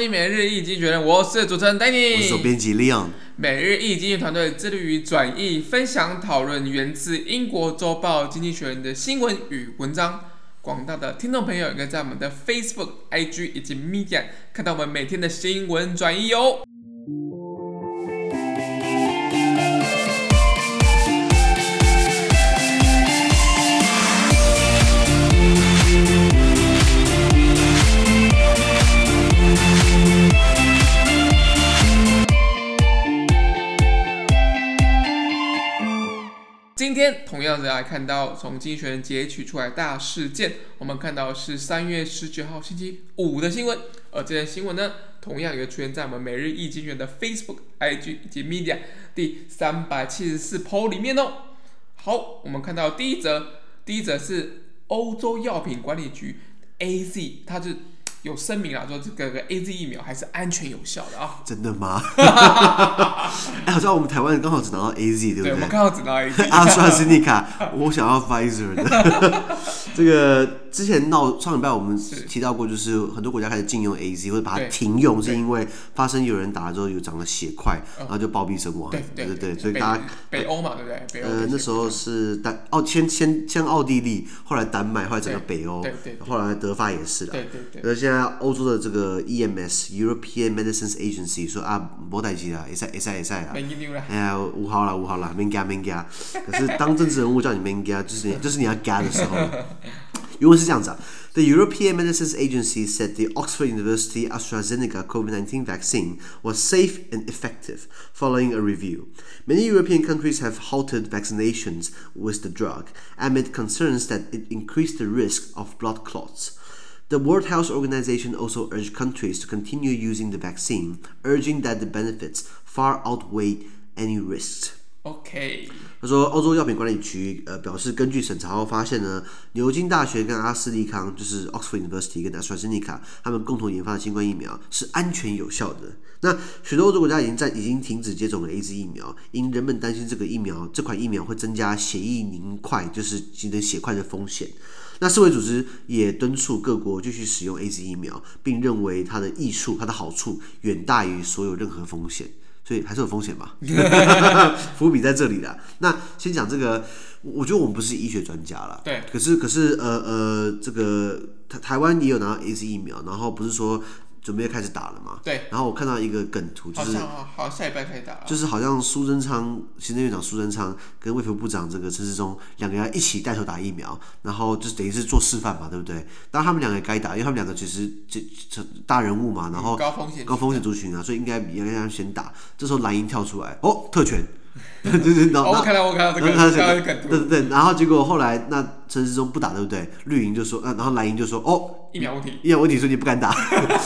听每日易经济学人，我是主持人 Danny，我是编辑 Leon。每日易经济团队致力于转译、分享、讨论源自英国周报《经济学人》的新闻与文章。广大的听众朋友也可以在我们的 Facebook、IG 以及 Media 看到我们每天的新闻转译哦。今天同样的来看到从经济学人截取出来大事件，我们看到是三月十九号星期五的新闻，而这件新闻呢，同样也出现在我们每日一经济学人的 Facebook、IG 以及 Media 第三百七十四 po 里面哦。好，我们看到第一则，第一则是欧洲药品管理局 AZ，它是。有声明啊，说这个个 A Z 疫苗还是安全有效的啊？真的吗？哎，好像我们台湾人刚好只拿到 A Z，对不对？对，我们刚好只拿到 A Z。阿斯利尼卡，我想要 Pfizer 的。这个之前闹上礼拜我们提到过，就是很多国家开始禁用 A Z 或者把它停用，是因为发生有人打了之后有长了血块，然后就暴毙身亡。对对对，所以大家北欧嘛，对不对？呃，那时候是丹奥先先先奥地利，后来丹麦，后来整个北欧，对对，后来德法也是的。对对对。而现在欧洲的这个 EMS European Medicines Agency 说啊，没代志啦，会使会使会使啦。哎呀，五号啦五号啦，免惊免惊。可是当政治人物叫你免惊，就是你就是你要惊的时候。原文是这样子啊，The European Medicines Agency said the Oxford University AstraZeneca COVID-19 vaccine was safe and effective following a review. Many European countries have halted vaccinations with the drug amid concerns that it increased the risk of blood clots. The World Health Organization also urged countries to continue using the vaccine, urging that the benefits far outweigh any risks. OK，他说，欧洲药品管理局呃表示，根据审查后发现呢，牛津大学跟阿斯利康，就是 Oxford University 跟 AstraZeneca，他们共同研发的新冠疫苗是安全有效的。那许多欧洲国家已经在已经停止接种了 AZ 疫苗，因人们担心这个疫苗这款疫苗会增加血液凝块，就是形成血块的风险。那世卫组织也敦促各国继续使用 AZ 疫苗，并认为它的益处、它的好处远大于所有任何风险，所以还是有风险吧？伏笔在这里的。那先讲这个，我觉得我们不是医学专家了，对。可是，可是，呃呃，这个台台湾也有拿到 AZ 疫苗，然后不是说。准备开始打了嘛？对。然后我看到一个梗图，就是好，好下礼拜开始打了。就是好像苏贞昌行政院长苏贞昌跟卫福部长这个陈世忠两个人一起带头打疫苗，然后就等于是做示范嘛，对不对？当然他们两个也该打，因为他们两个其实这这大人物嘛，然后高风险高风险族群啊，所以应该应该让先打。这时候蓝营跳出来，哦，特权。对对对，然后我看到我看到这个，对对对，然后结果后来那陈世忠不打，对不对？绿营就说，嗯，然后蓝营就说，哦，疫苗问题，疫苗问题，所以你不敢打，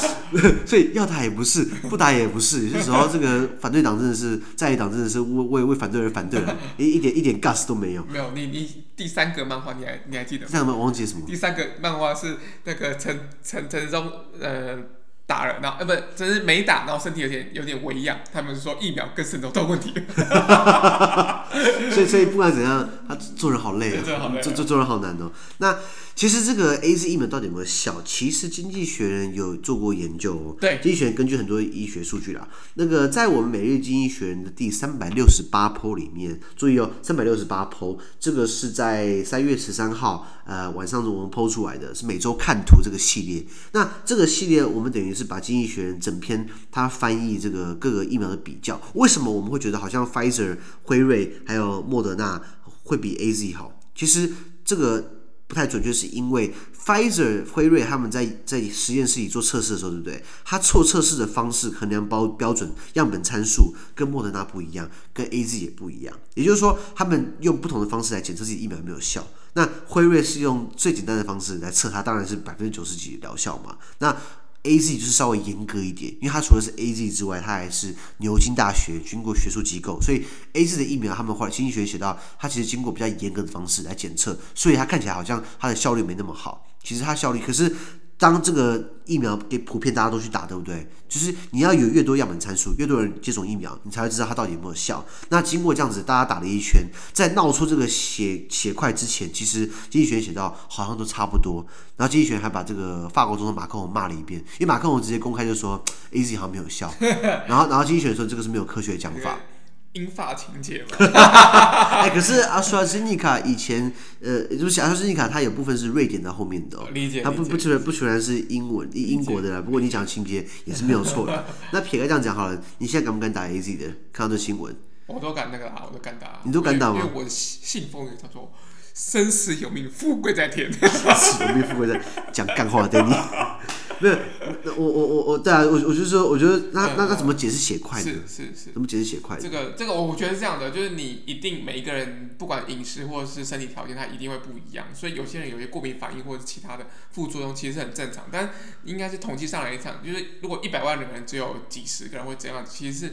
所以要打也不是，不打也不是，有些时候这个反对党真的是在野党真的是为为为反对而反对了，一一点一点 gas 都没有。没有，你你第三个漫画你还你还记得吗？第三个我忘记什么？第三个漫画是那个陈陈陈世忠呃。打了，然后呃，不是，只是没打，然后身体有点有点微恙。他们说疫苗跟肾都有问题。所以，所以不管怎样，他做人好累啊，做做做人好难哦。那。其实这个 AZ 疫苗到底有没有效？其实经济学人有做过研究哦。对，经济学人根据很多医学数据啦，那个在我们每日经济学人的第三百六十八 po 里面，注意哦，三百六十八 po，这个是在三月十三号呃晚上我们 po 出来的，是每周看图这个系列。那这个系列我们等于是把经济学人整篇他翻译这个各个疫苗的比较，为什么我们会觉得好像 Pfizer、辉瑞还有莫德纳会比 AZ 好？其实这个。不太准确，是因为 Pfizer、辉瑞他们在在实验室里做测试的时候，对不对？他做测试的方式、衡量包标准、样本参数跟莫德纳不一样，跟 AZ 也不一样。也就是说，他们用不同的方式来检测自己疫苗有没有效。那辉瑞是用最简单的方式来测它，当然是百分之九十几疗效嘛。那 A Z 就是稍微严格一点，因为它除了是 A Z 之外，它还是牛津大学经过学术机构，所以 A Z 的疫苗，他们后来经济学写到，它其实经过比较严格的方式来检测，所以它看起来好像它的效率没那么好。其实它效率，可是当这个疫苗给普遍大家都去打，对不对？就是你要有越多样本参数，越多人接种疫苗，你才会知道它到底有没有效。那经过这样子，大家打了一圈，在闹出这个血血块之前，其实经济学人写到好像都差不多。然后经济学人还把这个法国总统马克龙骂了一遍，因为马克龙直接公开就说 AZ 好像没有效。然后然后经济学人说这个是没有科学的讲法。英法情节嘛，哎，可是阿斯利尼卡以前，呃，就是阿斯利尼卡，它有部分是瑞典在后面的，哦，理解，它不不全不全然是英文英国的啦。不过你讲情节也是没有错的。那撇开这样讲好了，你现在敢不敢打 AZ 的？看到这新闻，我都敢那个啦，我都敢打。你都敢打吗？因为我信奉叫做“ 生死有命，富贵在天”。生死有命，富贵在讲干话对你。没有，我我我我对啊，我我就说，我觉得那那那怎么解释血块呢？是是是，怎么解释血块？这个这个，我觉得是这样的，就是你一定每一个人不管饮食或者是身体条件，他一定会不一样，所以有些人有些过敏反应或者其他的副作用，其实是很正常。但应该是统计上来讲，就是如果一百万的人只有几十个人会这样，其实是。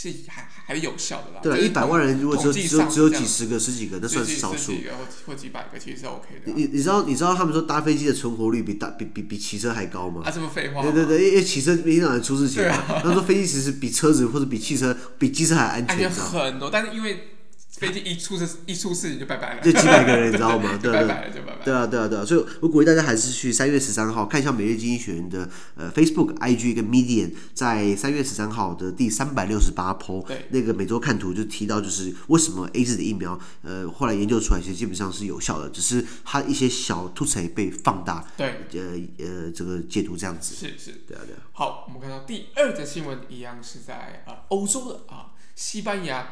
是还还有效的啦。对，一百万人如果只有只有只有几十个、十几个，那算是少数。几个或或几百个，其实是 OK 的。你你知道你知道他们说搭飞机的存活率比搭比比比骑车还高吗？啊，这么废话。对对对，因为骑车经常出事情嘛。他说飞机其实比车子或者比汽车比机车还安全。安全很多，但是因为。飞机一出事，一出事你就拜拜了，就几百个人，你知道吗？对拜拜了就拜拜。对啊，对啊，对啊，所以我鼓励大家还是去三月十三号看一下《每日经济学院》的呃 Facebook、IG 跟 Medium，在三月十三号的第三百六十八 po，那个每周看图就提到，就是为什么 AZ 的疫苗呃后来研究出来，其实基本上是有效的，只是它一些小突刺被放大。对，呃呃，这个解读这样子。是是，对啊对啊。好，我们看到第二则新闻，一样是在啊欧洲的啊西班牙。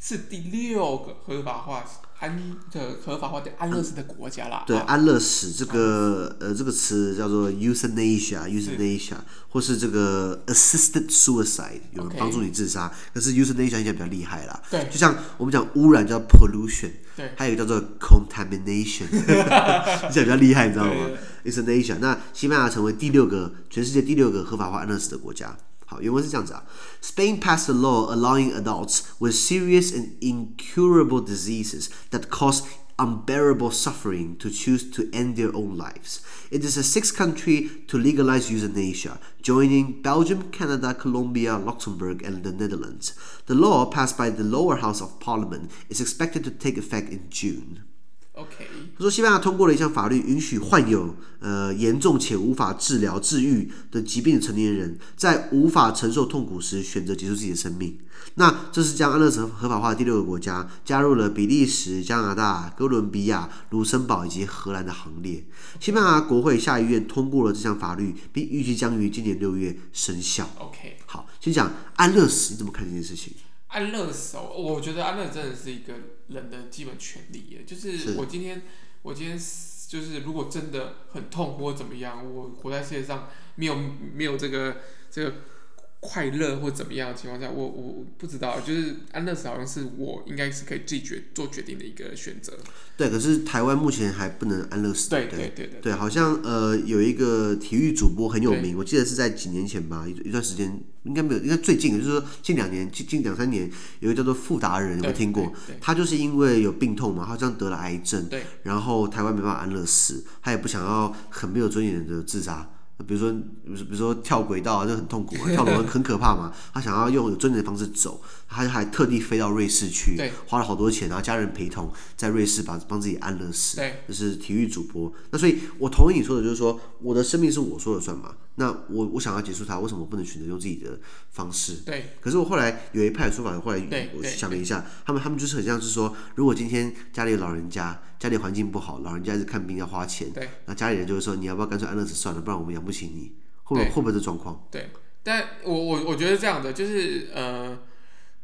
是第六个合法化安的合法化的安乐死的国家啦。对，安乐死这个呃这个词叫做 euthanasia，euthanasia，或是这个 assisted suicide，有人帮助你自杀。可是 euthanasia 应该比较厉害啦。对，就像我们讲污染叫 pollution，对，还有一个叫做 contamination，这比较厉害，你知道吗？euthanasia，那西班牙成为第六个全世界第六个合法化安乐死的国家。好，原文是这样子啊。Spain passed a law allowing adults with serious and incurable diseases that cause unbearable suffering to choose to end their own lives. It is the sixth country to legalize euthanasia, joining Belgium, Canada, Colombia, Luxembourg, and the Netherlands. The law, passed by the lower house of parliament, is expected to take effect in June. OK，他说西班牙通过了一项法律，允许患有呃严重且无法治疗治愈的疾病的成年人，在无法承受痛苦时选择结束自己的生命。那这是将安乐死合法化的第六个国家，加入了比利时、加拿大、哥伦比亚、卢森堡以及荷兰的行列。西班牙国会下议院通过了这项法律，并预计将于今年六月生效。OK，好，先讲安乐死，你怎么看这件事情？安乐死，我觉得安乐真的是一个人的基本权利耶。就是我今天，我今天就是如果真的很痛苦或怎么样，我活在世界上没有没有这个这个。快乐或怎么样的情况下，我我不知道，就是安乐死好像是我应该是可以自己决做决定的一个选择。对，可是台湾目前还不能安乐死。对对对对，对。对，好像呃有一个体育主播很有名，我记得是在几年前吧，一一段时间应该没有，应该最近就是说近两年，近近两三年，有一个叫做富达人，有没有听过？他就是因为有病痛嘛，好像得了癌症，对然后台湾没办法安乐死，他也不想要很没有尊严的自杀。比如说，比如说跳轨道啊，就很痛苦，跳楼很可怕嘛。他想要用有尊严的方式走，他还特地飞到瑞士去，花了好多钱，然后家人陪同，在瑞士把帮自己安乐死。对，这是体育主播。那所以，我同意你说的，就是说，我的生命是我说了算嘛。那我我想要结束它，为什么不能选择用自己的方式？对。可是我后来有一派的说法，后来我想了一下，他们他们就是很像是说，如果今天家里有老人家。家里环境不好，老人家一直看病要花钱，对，那家里人就会说，你要不要干脆安乐死算了，不然我们养不起你，会不会对会不会这状况？对，但我我我觉得这样的就是呃，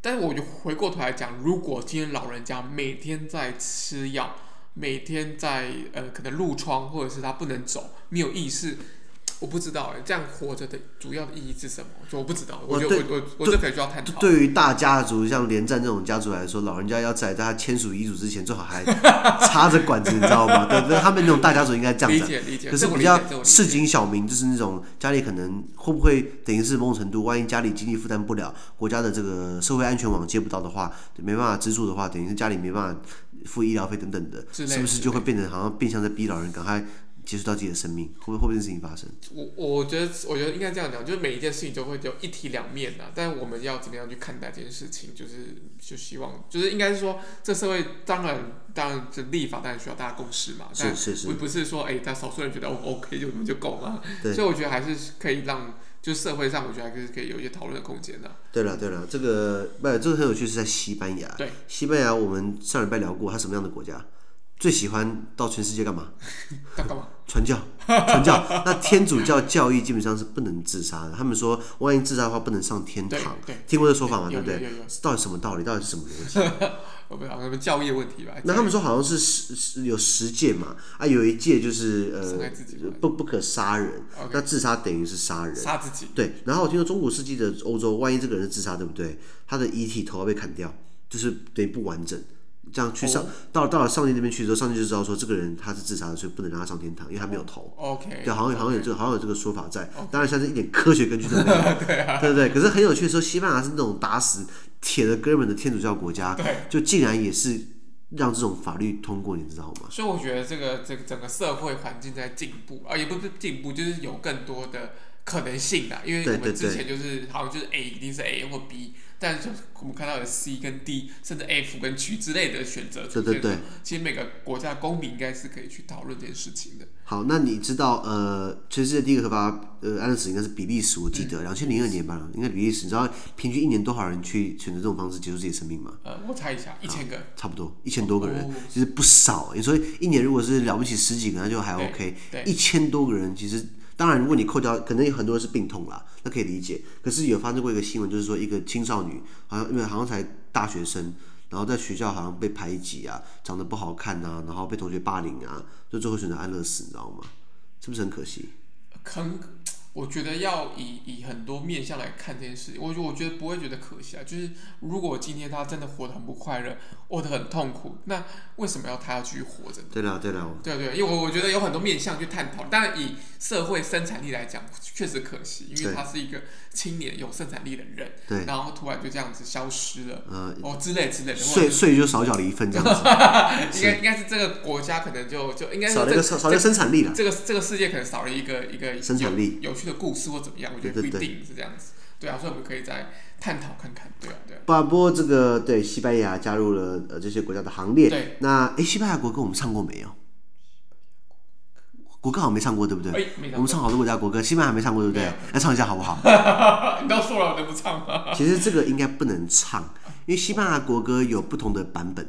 但是我就回过头来讲，如果今天老人家每天在吃药，每天在呃可能褥疮，或者是他不能走，没有意识。我不知道哎，这样活着的主要的意义是什么？我不知道。我觉得我我我这可以需要探讨。对于大家族，像连战这种家族来说，老人家要在他签署遗嘱之前，最好还 插着管子，你知道吗？对对，他们那种大家族应该这样子。理解理解。可是比较市井小民，就是那种家里可能会不会等于是某种程度，万一家里经济负担不了，国家的这个社会安全网接不到的话，没办法资助的话，等于是家里没办法付医疗费等等的，是不是就会变成好像变相在逼老人赶快？结束掉自己的生命，会不会会不会这事情发生？我我觉得我觉得应该这样讲，就是每一件事情都会有一体两面的，但我们要怎么样去看待这件事情？就是就希望就是应该是说，这社会当然当然这立法当然需要大家共识嘛，是是是，不不是说哎，但少数人觉得 OK 就就够了，对所以我觉得还是可以让。就社会上，我觉得还是可以有一些讨论的空间的。对了，对了，这个不，这个很有趣，是在西班牙。对，西班牙我们上礼拜聊过，它什么样的国家？最喜欢到全世界干嘛？干嘛？传教，传教。那天主教教义基本上是不能自杀的。他们说，万一自杀的话，不能上天堂。对，听过这说法吗？对不对？到底什么道理？到底是什么逻辑？我不知道，什么教义问题吧？那他们说好像是十有十戒嘛，啊，有一戒就是呃，不不可杀人。那自杀等于是杀人，杀自己。对。然后我听说中古世纪的欧洲，万一这个人是自杀，对不对？他的遗体头要被砍掉，就是等于不完整。这样去上到了到了上帝那边去之后，上帝就知道说这个人他是自杀的，所以不能让他上天堂，因为他没有头。OK。对，好像好像有这个好像有这个说法在。当然，像是一点科学根据都没有。对对对。可是很有趣的说，西班牙是那种打死铁的哥们的天主教国家，就竟然也是。让这种法律通过，你知道吗？所以我觉得这个这个整个社会环境在进步啊，也不是进步，就是有更多的可能性的。因为我们之前就是好像就是 A 一定是 A 或 B，但是我们看到有 C 跟 D，甚至 F 跟 G 之类的选择出现。对对对。其实每个国家公民应该是可以去讨论这件事情的。好，那你知道呃，全世界第一个合法呃安乐死应该是比利时，我记得两千零二年吧，应该比利时。你知道平均一年多少人去选择这种方式结束自己的生命吗？呃，我猜一下，一千个，差不多一千多个人，其实不少。你说一年如果是了不起十几个，那就还 OK。一千多个人，其实当然如果你扣掉，可能有很多人是病痛啦，那可以理解。可是有发生过一个新闻，就是说一个青少年，好像因为好像才大学生。然后在学校好像被排挤啊，长得不好看啊，然后被同学霸凌啊，就最后选择安乐死，你知道吗？是不是很可惜？很，我觉得要以以很多面向来看这件事，我我觉得不会觉得可惜啊。就是如果今天他真的活得很不快乐，活得很痛苦，那为什么要他要继续活着？对了对了，对对，因为我我觉得有很多面向去探讨。当然以社会生产力来讲，确实可惜，因为他是一个青年有生产力的人，对，然后突然就这样子消失了，呃，哦之类之类的，税税就少缴了一份这样子，应该应该是这个国家可能就就应该是少了一个少少了生产力了，这个这个世界可能少了一个一个生产力有趣的故事或怎么样，我觉得不一定是这样子，对啊，所以我们可以再探讨看看，对啊对啊。不不过这个对西班牙加入了呃这些国家的行列，对，那诶西班牙国歌我们唱过没有？国歌好像没唱过，对不对？欸、我们唱好多国家国歌，西班牙没唱过，对不对？来唱一下好不好？你都说了，我能不唱了？其实这个应该不能唱，因为西班牙国歌有不同的版本。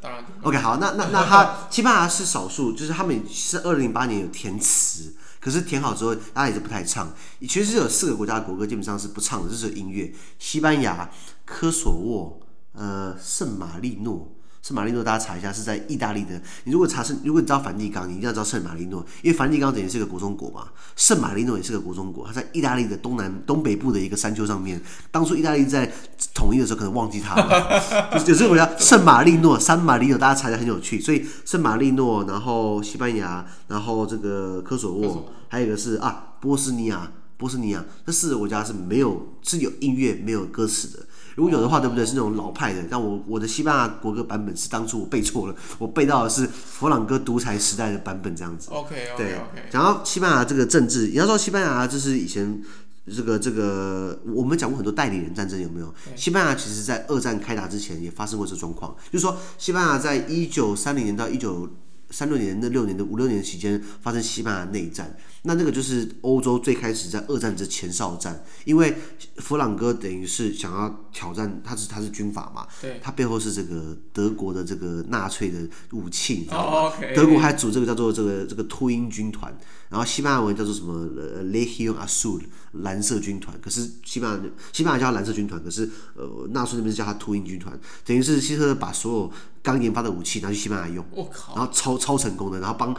当然，OK，好，那那那他西班牙是少数，就是他们是二零零八年有填词，可是填好之后，大家也是不太唱。其实有四个国家的国歌基本上是不唱的，就是音乐：西班牙、科索沃、呃、圣马力诺。圣马力诺，大家查一下，是在意大利的。你如果查圣，如果你知道梵蒂冈，你一定要知道圣马力诺，因为梵蒂冈等于是个国中国嘛。圣马力诺也是个国中国，它在意大利的东南东北部的一个山丘上面。当初意大利在统一的时候，可能忘记它了。就有这个国家，圣马力诺、三马力诺，大家查一下很有趣。所以圣马力诺，然后西班牙，然后这个科索沃，还有一个是啊波斯尼亚，波斯尼亚，这四个国家是没有是有音乐没有歌词的。如果有的话，对不对？是那种老派的。但我我的西班牙国歌版本是当初我背错了，我背到的是佛朗哥独裁时代的版本，这样子。OK OK 对。讲到西班牙这个政治，你要说西班牙就是以前这个这个，我们讲过很多代理人战争，有没有？西班牙其实在二战开打之前也发生过这状况，就是说西班牙在一九三零年到一九三六年那六年的五六年期间发生西班牙内战。那那个就是欧洲最开始在二战之前哨战，因为弗朗哥等于是想要挑战，他是他是军阀嘛，对，他背后是这个德国的这个纳粹的武器，你知道吗？Oh, okay. 德国还组这个叫做这个这个秃鹰军团，然后西班牙文叫做什么呃 Legion Azul 蓝色军团，可是西班牙西班牙叫他蓝色军团，可是呃纳粹那边是叫他秃鹰军团，等于是希特勒把所有刚研发的武器拿去西班牙用，我靠，然后超超成功的，然后帮。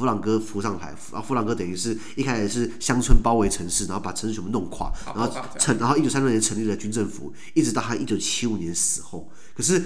佛朗哥扶上台，啊，弗朗哥等于是一开始是乡村包围城市，然后把城市全部弄垮，然后成，然后一九三六年成立了军政府，一直到他一九七五年死后，可是。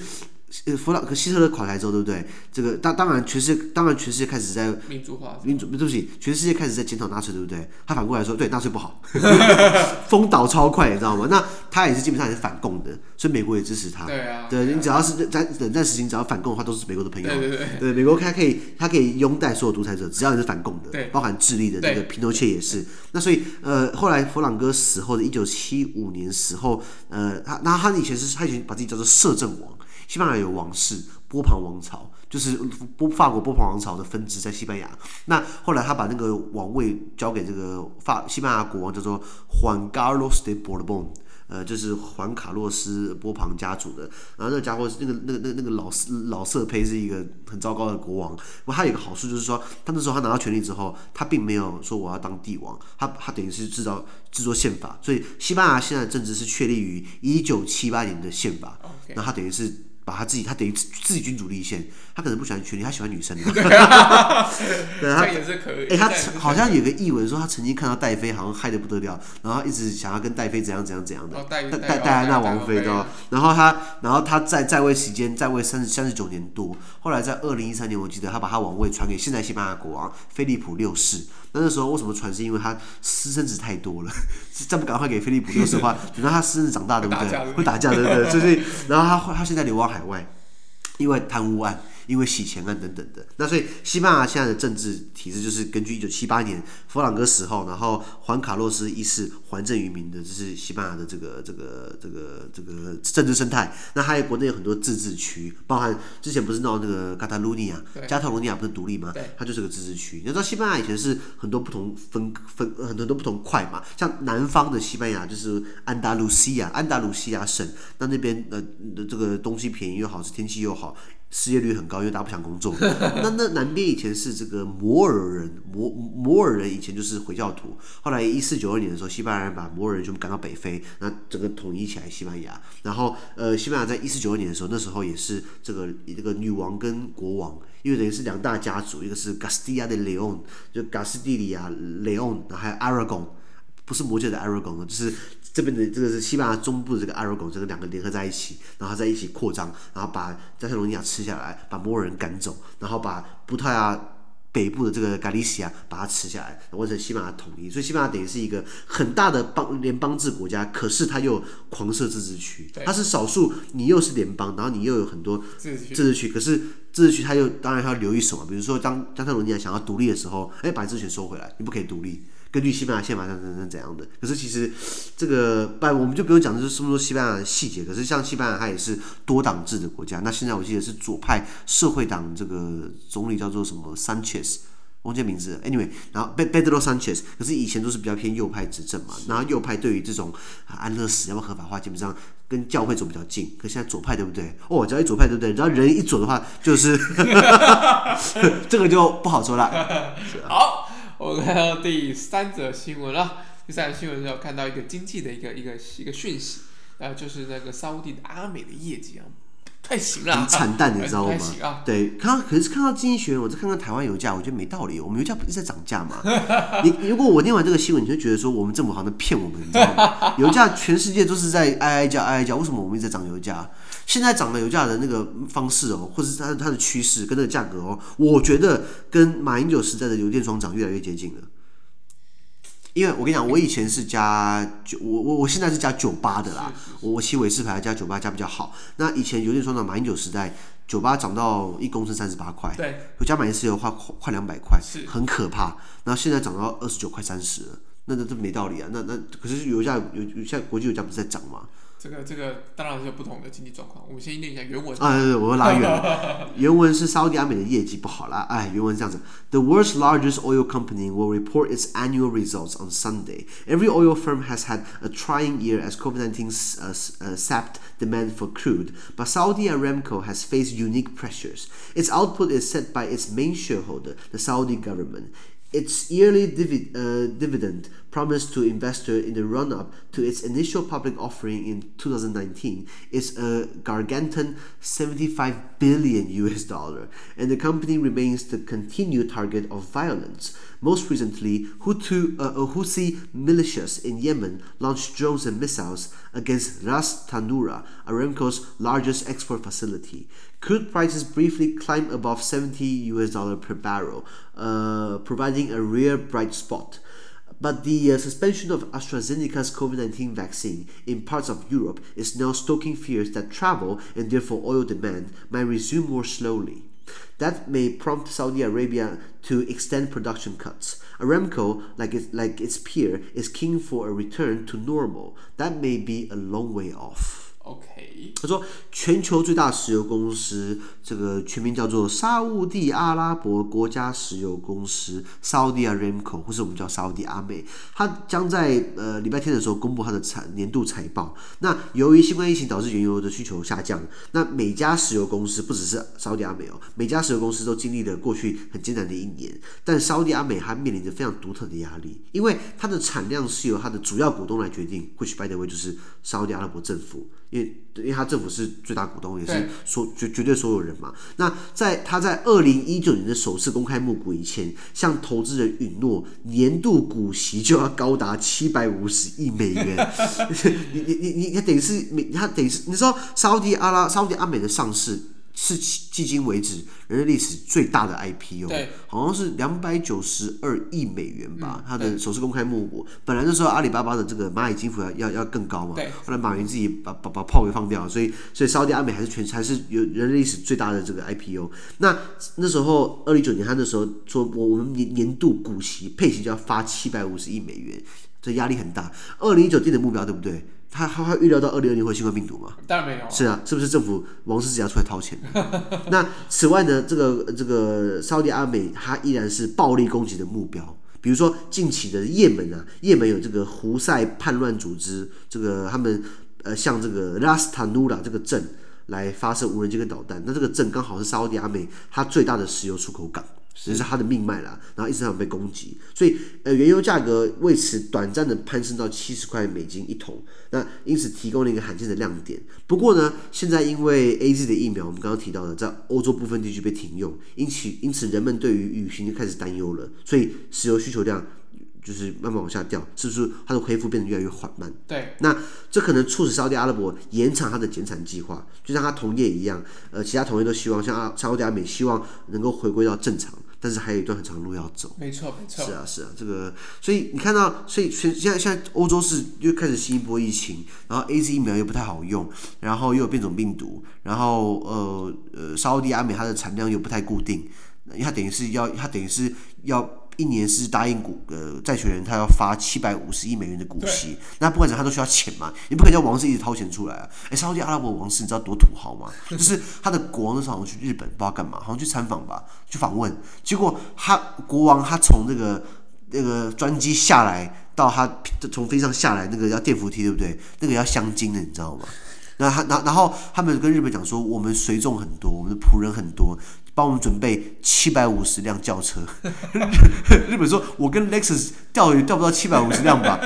呃，弗朗克希特勒垮台之后，对不对？这个当当然全世界，当然全世界开始在民主化，民主对不起，全世界开始在检讨纳粹，对不对？他反过来说，对纳粹不好，风倒超快，你知道吗？那他也是基本上也是反共的，所以美国也支持他。对啊，对你只要是在冷战时期，只要反共的话，都是美国的朋友。对对对，对美国他可以他可以拥戴所有独裁者，只要你是反共的，对，包含智利的这个皮诺切也是。那所以呃，后来弗朗哥死后的一九七五年死后，呃，他那他以前是他以前把自己叫做摄政王。西班牙有王室波旁王朝，就是波法国波旁王朝的分支在西班牙。那后来他把那个王位交给这个法西班牙国王，叫做 Juan Carlos de Borbón，呃，就是环卡洛斯波旁家族的。然后那个家伙是那个那个那个那个老老色胚，是一个很糟糕的国王。不过他有一个好处，就是说他那时候他拿到权力之后，他并没有说我要当帝王，他他等于是制造制作宪法。所以西班牙现在的政治是确立于一九七八年的宪法。那他等于是。把他自己，他等于自己君主立宪，他可能不喜欢权力，他喜欢女生。对他也是可以。哎，他好像有个译文说，他曾经看到戴妃，好像嗨得不得了，然后一直想要跟戴妃怎样怎样怎样的。戴戴戴安娜王妃，对吧？然后他，然后他在在位时间在位三十三十九年多，后来在二零一三年，我记得他把他王位传给现在西班牙国王菲利普六世。那那时候为什么传？是因为他私生子太多了，再不赶快给菲利普六世的话，等到他私生子长大，对不对？会打架，对不对？所以，然后他他现在流亡海外，因为贪污案。因为洗钱案等等的，那所以西班牙现在的政治体制就是根据一九七八年佛朗哥死后，然后环卡洛斯一世还政于民的，这是西班牙的这个这个这个这个政治生态。那还有国内有很多自治区，包含之前不是闹那个加泰罗尼亚，加泰罗尼亚不是独立吗？它就是个自治区。你知道西班牙以前是很多不同分分很多不同块嘛，像南方的西班牙就是安达卢西亚，安达卢西亚省，那那边呃这个东西便宜又好吃，天气又好。失业率很高，因为大家不想工作。那那南边以前是这个摩尔人，摩摩尔人以前就是回教徒。后来一四九二年的时候，西班牙人把摩尔人全部赶到北非，那整个统一起来西班牙。然后呃，西班牙在一四九二年的时候，那时候也是这个这个女王跟国王，因为等于是两大家族，一个是 Castilla de León，就加斯蒂利亚、雷翁，然后还有 Aragon，不是魔界的 Aragon，就是。这边的这个是西班牙中部的这个阿拉贡，这个两个联合在一起，然后在一起扩张，然后把加泰罗尼亚吃下来，把摩尔人赶走，然后把葡萄牙北部的这个加利西亚把它吃下来，完成西班牙统一。所以西班牙等于是一个很大的邦联邦制国家，可是它又狂设自治区，它是少数，你又是联邦，然后你又有很多自治区，可是自治区它又当然要留一手嘛，比如说当加泰罗尼亚想要独立的时候，哎，把自治权收回来，你不可以独立。根据西班牙宪法，怎怎怎怎样的？可是其实这个不，我们就不用讲，就是这么多西班牙的细节。可是像西班牙，它也是多党制的国家。那现在我记得是左派社会党这个总理叫做什么 Sanchez，忘记名字了。Anyway，然后 Pedro Sanchez，可是以前都是比较偏右派执政嘛。然后右派对于这种安乐死要不要合法化，基本上跟教会走比较近。可是现在左派对不对？哦，只要一左派对不对？只要人一左的话，就是 这个就不好说了。好。我看到第三则新闻了。第三则新闻是要看到一个经济的一个一个一个讯息，然后，就是那个沙乌地的阿美的业绩啊，太行了，很惨淡，你知道吗？啊、对，看到可是看到经济学人，我再看看台湾油价，我觉得没道理。我们油价不是在涨价吗？你如果我念完这个新闻，你就觉得说我们政府好像在骗我们，你知道吗？油价全世界都是在哀哀叫哀哀叫，为什么我们一直在涨油价？现在涨的油价的那个方式哦，或者是它它的趋势跟那个价格哦，我觉得跟马英九时代的油电双涨越来越接近了。因为我跟你讲，我以前是加九，我我我现在是加九八的啦，我我骑伟士牌加九八加比较好。那以前油电双涨，马英九时代九八涨到一公升三十八块，对，我加满一次油花快两百块，是很可怕。然后现在涨到二十九块三十了，那那这没道理啊。那那可是油价有现在国际油价不是在涨吗？这个这个当然是有不同的经济状况。我们先念一下原文。啊，对对，我会拉远。原文是沙乌地阿美的业绩不好啦。哎，原文是这样子：The world's largest oil company will report its annual results on Sunday. Every oil firm has had a trying year as COVID-19 uh, uh, sapped demand for crude, but Saudi Aramco has faced unique pressures. Its output is set by its main shareholder, the Saudi government. Its yearly divi uh, dividend promised to investors in the run-up to its initial public offering in 2019 is a gargantuan 75 billion US dollar, and the company remains the continued target of violence. Most recently, Hutu, uh Houthi militias in Yemen launched drones and missiles against Ras Tanura, Aramco's largest export facility. Crude prices briefly climbed above 70 US dollar per barrel, uh, providing a rare bright spot. But the uh, suspension of AstraZeneca's COVID 19 vaccine in parts of Europe is now stoking fears that travel and therefore oil demand might resume more slowly. That may prompt Saudi Arabia to extend production cuts. Aramco, like its, like its peer, is keen for a return to normal. That may be a long way off. OK，他说全球最大石油公司，这个全名叫做沙乌地阿拉伯国家石油公司 （Saudi Aramco） 或是我们叫沙乌地阿美，它将在呃礼拜天的时候公布它的财年度财报。那由于新冠疫情导致原油的需求下降，那每家石油公司不只是沙乌地阿美哦，每家石油公司都经历了过去很艰难的一年。但沙乌地阿美它面临着非常独特的压力，因为它的产量是由它的主要股东来决定，which by the way 就是沙乌地阿拉伯政府。因为，因为他政府是最大股东，也是所绝绝对所有人嘛。那在他在二零一九年的首次公开募股以前，向投资人允诺年度股息就要高达七百五十亿美元。你你你你，他等于是，他等于是，你知道沙乌地阿拉沙乌地阿美的上市。是迄今为止人类历史最大的 IPO，好像是两百九十二亿美元吧。它的首次公开募股，本来那时候阿里巴巴的这个蚂蚁金服要要要更高嘛，对。后来马云自己把把把炮给放掉，所以所以沙乌地阿美还是全还是有人类历史最大的这个 IPO。那那时候二零一九年，他那时候说我我们年年度股息配息就要发七百五十亿美元，这压力很大。二零一九定的目标对不对？他他会预料到二零二零会新冠病毒吗？当然没有。是啊，是不是政府王室只要出来掏钱？那此外呢，这个这个沙乌地阿美，它依然是暴力攻击的目标。比如说近期的也门啊，也门有这个胡塞叛乱组织，这个他们呃向这个拉斯塔努拉这个镇来发射无人机跟导弹。那这个镇刚好是沙乌地阿美它最大的石油出口港。这是它的命脉啦，然后一直想被攻击，所以呃原油价格为此短暂的攀升到七十块美金一桶，那因此提供了一个罕见的亮点。不过呢，现在因为 AZ 的疫苗，我们刚刚提到的在欧洲部分地区被停用，因此因此人们对于雨行就开始担忧了，所以石油需求量就是慢慢往下掉，是不是它的恢复变得越来越缓慢？对，那这可能促使沙特阿拉伯延长它的减产计划，就像它同业一样，呃，其他同业都希望像阿沙乌地阿美希望能够回归到正常。但是还有一段很长的路要走，没错没错，是啊是啊，这个，所以你看到，所以现现在现在欧洲是又开始新一波疫情，然后 AZ 疫苗又不太好用，然后又有变种病毒，然后呃呃，沙乌地阿美它的产量又不太固定，因为它等于是要，它等于是要。一年是答应股呃债权人，他要发七百五十亿美元的股息，那不管怎样他都需要钱嘛，你不可能叫王室一直掏钱出来啊！哎、欸，沙特阿拉伯王室你知道多土豪吗？就是他的国王那时候好像去日本不知道干嘛，好像去参访吧，去访问，结果他国王他从那个那个专机下来到他从飞机上下来那个要电扶梯对不对？那个要香精的你知道吗？那他然然后他们跟日本讲说，我们随从很多，我们的仆人很多。帮我们准备七百五十辆轿车，日本说，我跟 Lexus 钓鱼钓不到七百五十辆吧？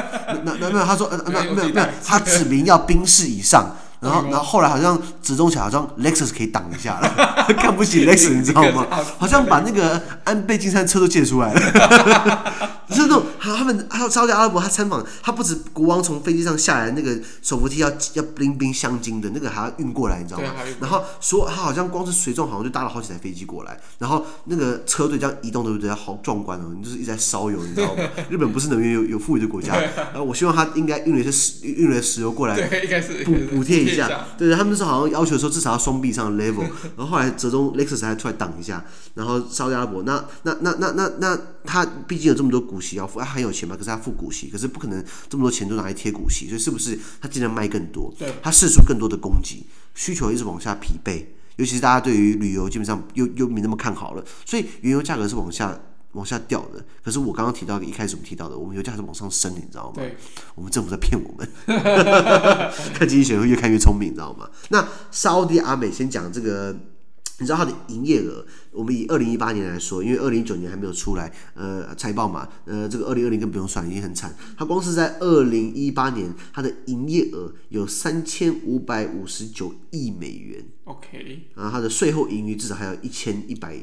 那那那他说，呃，那没有没有，他指明要宾士以上，然后然后后来好像直中起来，好像 Lexus 可以挡一下了，看不起 Lexus，你知道吗？好像把那个安倍晋三车都借出来了。是那种他他们还有沙乌地阿拉伯，他参访，他不止国王从飞机上下来，那个手扶梯要要冰冰镶金的那个还要运过来，你知道吗？然后说他好像光是随众好像就搭了好几台飞机过来，然后那个车队这样移动，对不对？好壮观哦，你就是一直在烧油，你知道吗？日本不是能源有有富裕的国家，然后我希望他应该运了一些石运了些石油过来，应该是补补贴一下。对，他们是好像要求说至少要双臂上的 level，然后后来折中 Lexus 还出来挡一下，然后沙乌地阿拉伯那那那那那那他毕竟有这么多股息要付，他很有钱嘛，可是他付股息，可是不可能这么多钱都拿来贴股息，所以是不是他尽量卖更多？对，他释出更多的供给，需求一直往下疲惫，尤其是大家对于旅游基本上又又没那么看好了，所以原油价格是往下往下掉的。可是我刚刚提到一开始我们提到的，我们油价是往上升，你知道吗？对，我们政府在骗我们，看经济学会越看越聪明，你知道吗？那沙乌地阿美先讲这个。你知道它的营业额？我们以二零一八年来说，因为二零一九年还没有出来，呃，财报嘛，呃，这个二零二零更不用算，已经很惨。它光是在二零一八年，它的营业额有三千五百五十九亿美元。OK，然后它的税后盈余至少还有一千一百。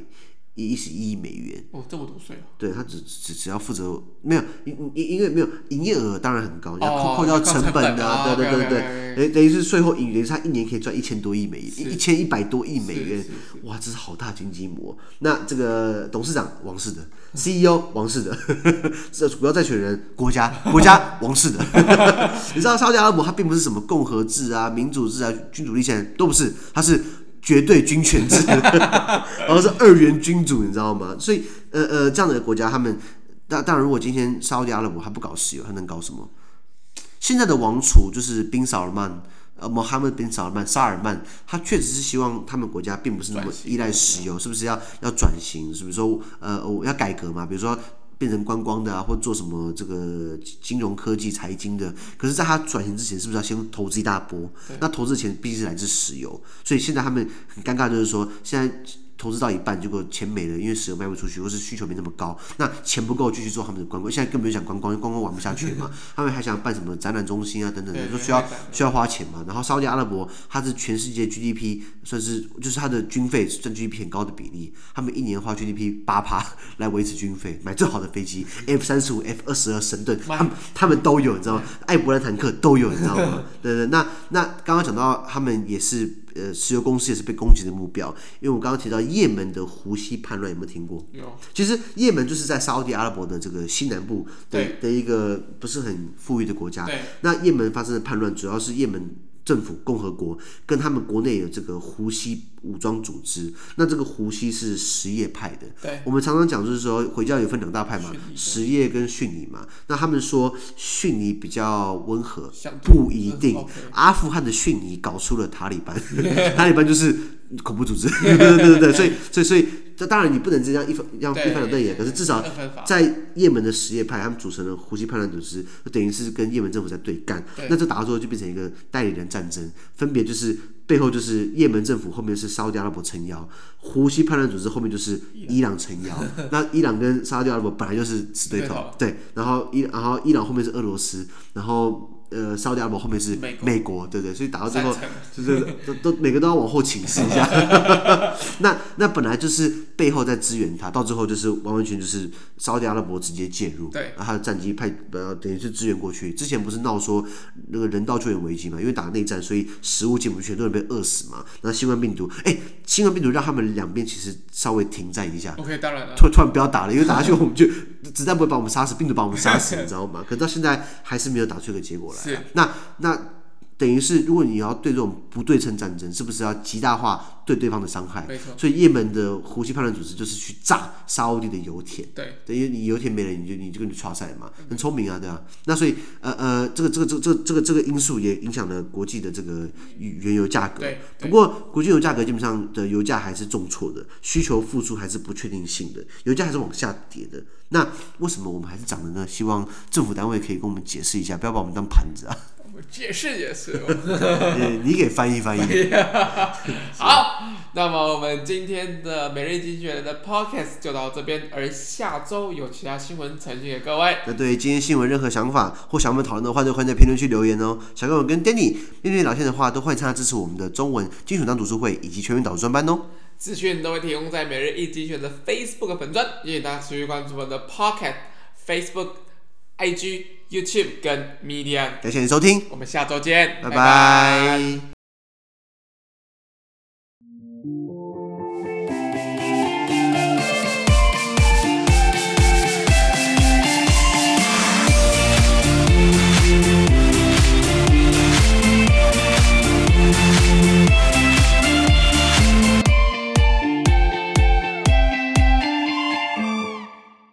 一十一亿美元哦，这么多税啊！对，他只只只要负责没有因因因为没有营业额当然很高，要扣扣掉成本啊，对对对对，等等于是税后盈余，等于他一年可以赚一千多亿美元，一千一百多亿美元，哇，这是好大经济模。那这个董事长王室的，CEO 王室的，这主要债权人国家国家 王室的，你知道沙特阿拉伯它并不是什么共和制啊、民主制啊、君主立宪都不是，它是。绝对军权制，然后是二元君主，你知道吗？所以，呃呃，这样的国家，他们，当当然，如果今天沙特阿拉伯他不搞石油，他能搞什么？现在的王储就是宾萨尔曼，呃，穆罕默德宾萨尔曼，沙尔曼，他确实是希望他们国家并不是那么依赖石油，是不是要要转型？是不是说，呃，我要改革嘛？比如说。变成观光的啊，或做什么这个金融科技、财经的。可是，在他转型之前，是不是要先投资一大波？那投资钱毕竟是来自石油，所以现在他们很尴尬，就是说现在。投资到一半，结果钱没了，因为石油卖不出去，或是需求没那么高，那钱不够继续做他们的观光。现在更没有讲观光，观光玩不下去嘛。他们还想办什么展览中心啊等等的，说需要需要花钱嘛。然后沙特阿拉伯，它是全世界 GDP 算是就是它的军费占 GDP 很高的比例，他们一年花 GDP 八趴 来维持军费，买最好的飞机 F 三十五、F 二十二神盾，他们他们都有，你知道吗？艾伯兰坦克都有，你知道吗？对对，那那刚刚讲到他们也是。呃，石油公司也是被攻击的目标，因为我刚刚提到也门的胡西叛乱，有没有听过？有。其实也门就是在沙乌地阿拉伯的这个西南部的的一个不是很富裕的国家。对。那也门发生的叛乱，主要是也门。政府共和国跟他们国内有这个胡西武装组织，那这个胡西是什叶派的。对，我们常常讲就是说回教有分两大派嘛，什叶跟逊尼嘛。那他们说逊尼比较温和，不一定。阿富汗的逊尼搞出了塔利班，塔利班就是恐怖组织。对对对对，所以所以所以。这当然你不能这样一分让一翻两瞪眼，可是至少在也门的什叶派，他们组成了胡西叛乱组织，就等于是跟也门政府在对干。那这打到最后就变成一个代理人战争，分别就是背后就是也门政府，后面是沙特阿拉伯撑腰，胡西叛乱组织后面就是伊朗撑腰。那伊朗跟沙特阿拉伯本来就是死对头，对，然后伊然后伊朗后面是俄罗斯，然后。呃，沙特阿拉伯后面是美国，对不对？所以打到最后，就是都都 每个都要往后请示一下。那那本来就是背后在支援他，到最后就是完完全就是沙特阿拉伯直接介入，对，然后他的战机派呃等于是支援过去。之前不是闹说那个人道救援危机嘛？因为打内战，所以食物进不去，很多人被饿死嘛。那新冠病毒，哎，新冠病毒让他们两边其实稍微停战一下。OK，当然了，突突然不要打了，因为打下去我们就子弹不会把我们杀死，病毒把我们杀死，你知道吗？可到现在还是没有打出一个结果来。是，那那等于是，如果你要对这种不对称战争，是不是要极大化对对方的伤害？没错。所以，也门的胡西叛乱组织就是去炸沙乌地的油田。对，等于你油田没了，你就你就跟你剉赛嘛，很聪明啊，对吧？那所以，呃呃，这个这个这个这个这个这个因素也影响了国际的这个原油价格。对。不过，国际油价格基本上的油价还是重挫的，需求复苏还是不确定性的，油价还是往下跌的。那为什么我们还是涨的呢？希望政府单位可以跟我们解释一下，不要把我们当盘子啊！我解释解释，你给翻译翻译。好，那么我们今天的每日经济学人的 podcast 就到这边，而下周有其他新闻呈现给各位。那对于今天新闻任何想法或想我们讨论的话，就欢迎在评论区留言哦。想跟我跟 Danny 面对聊天的话，都欢迎参加支持我们的中文金属党读书会以及全民导读专班哦。资讯都会提供在每日一经济学人的 Facebook 粉专，也请大家持续关注我们的 Pocket、Facebook、IG、YouTube 跟 Medium。感谢你收听，我们下周见，拜拜。拜拜。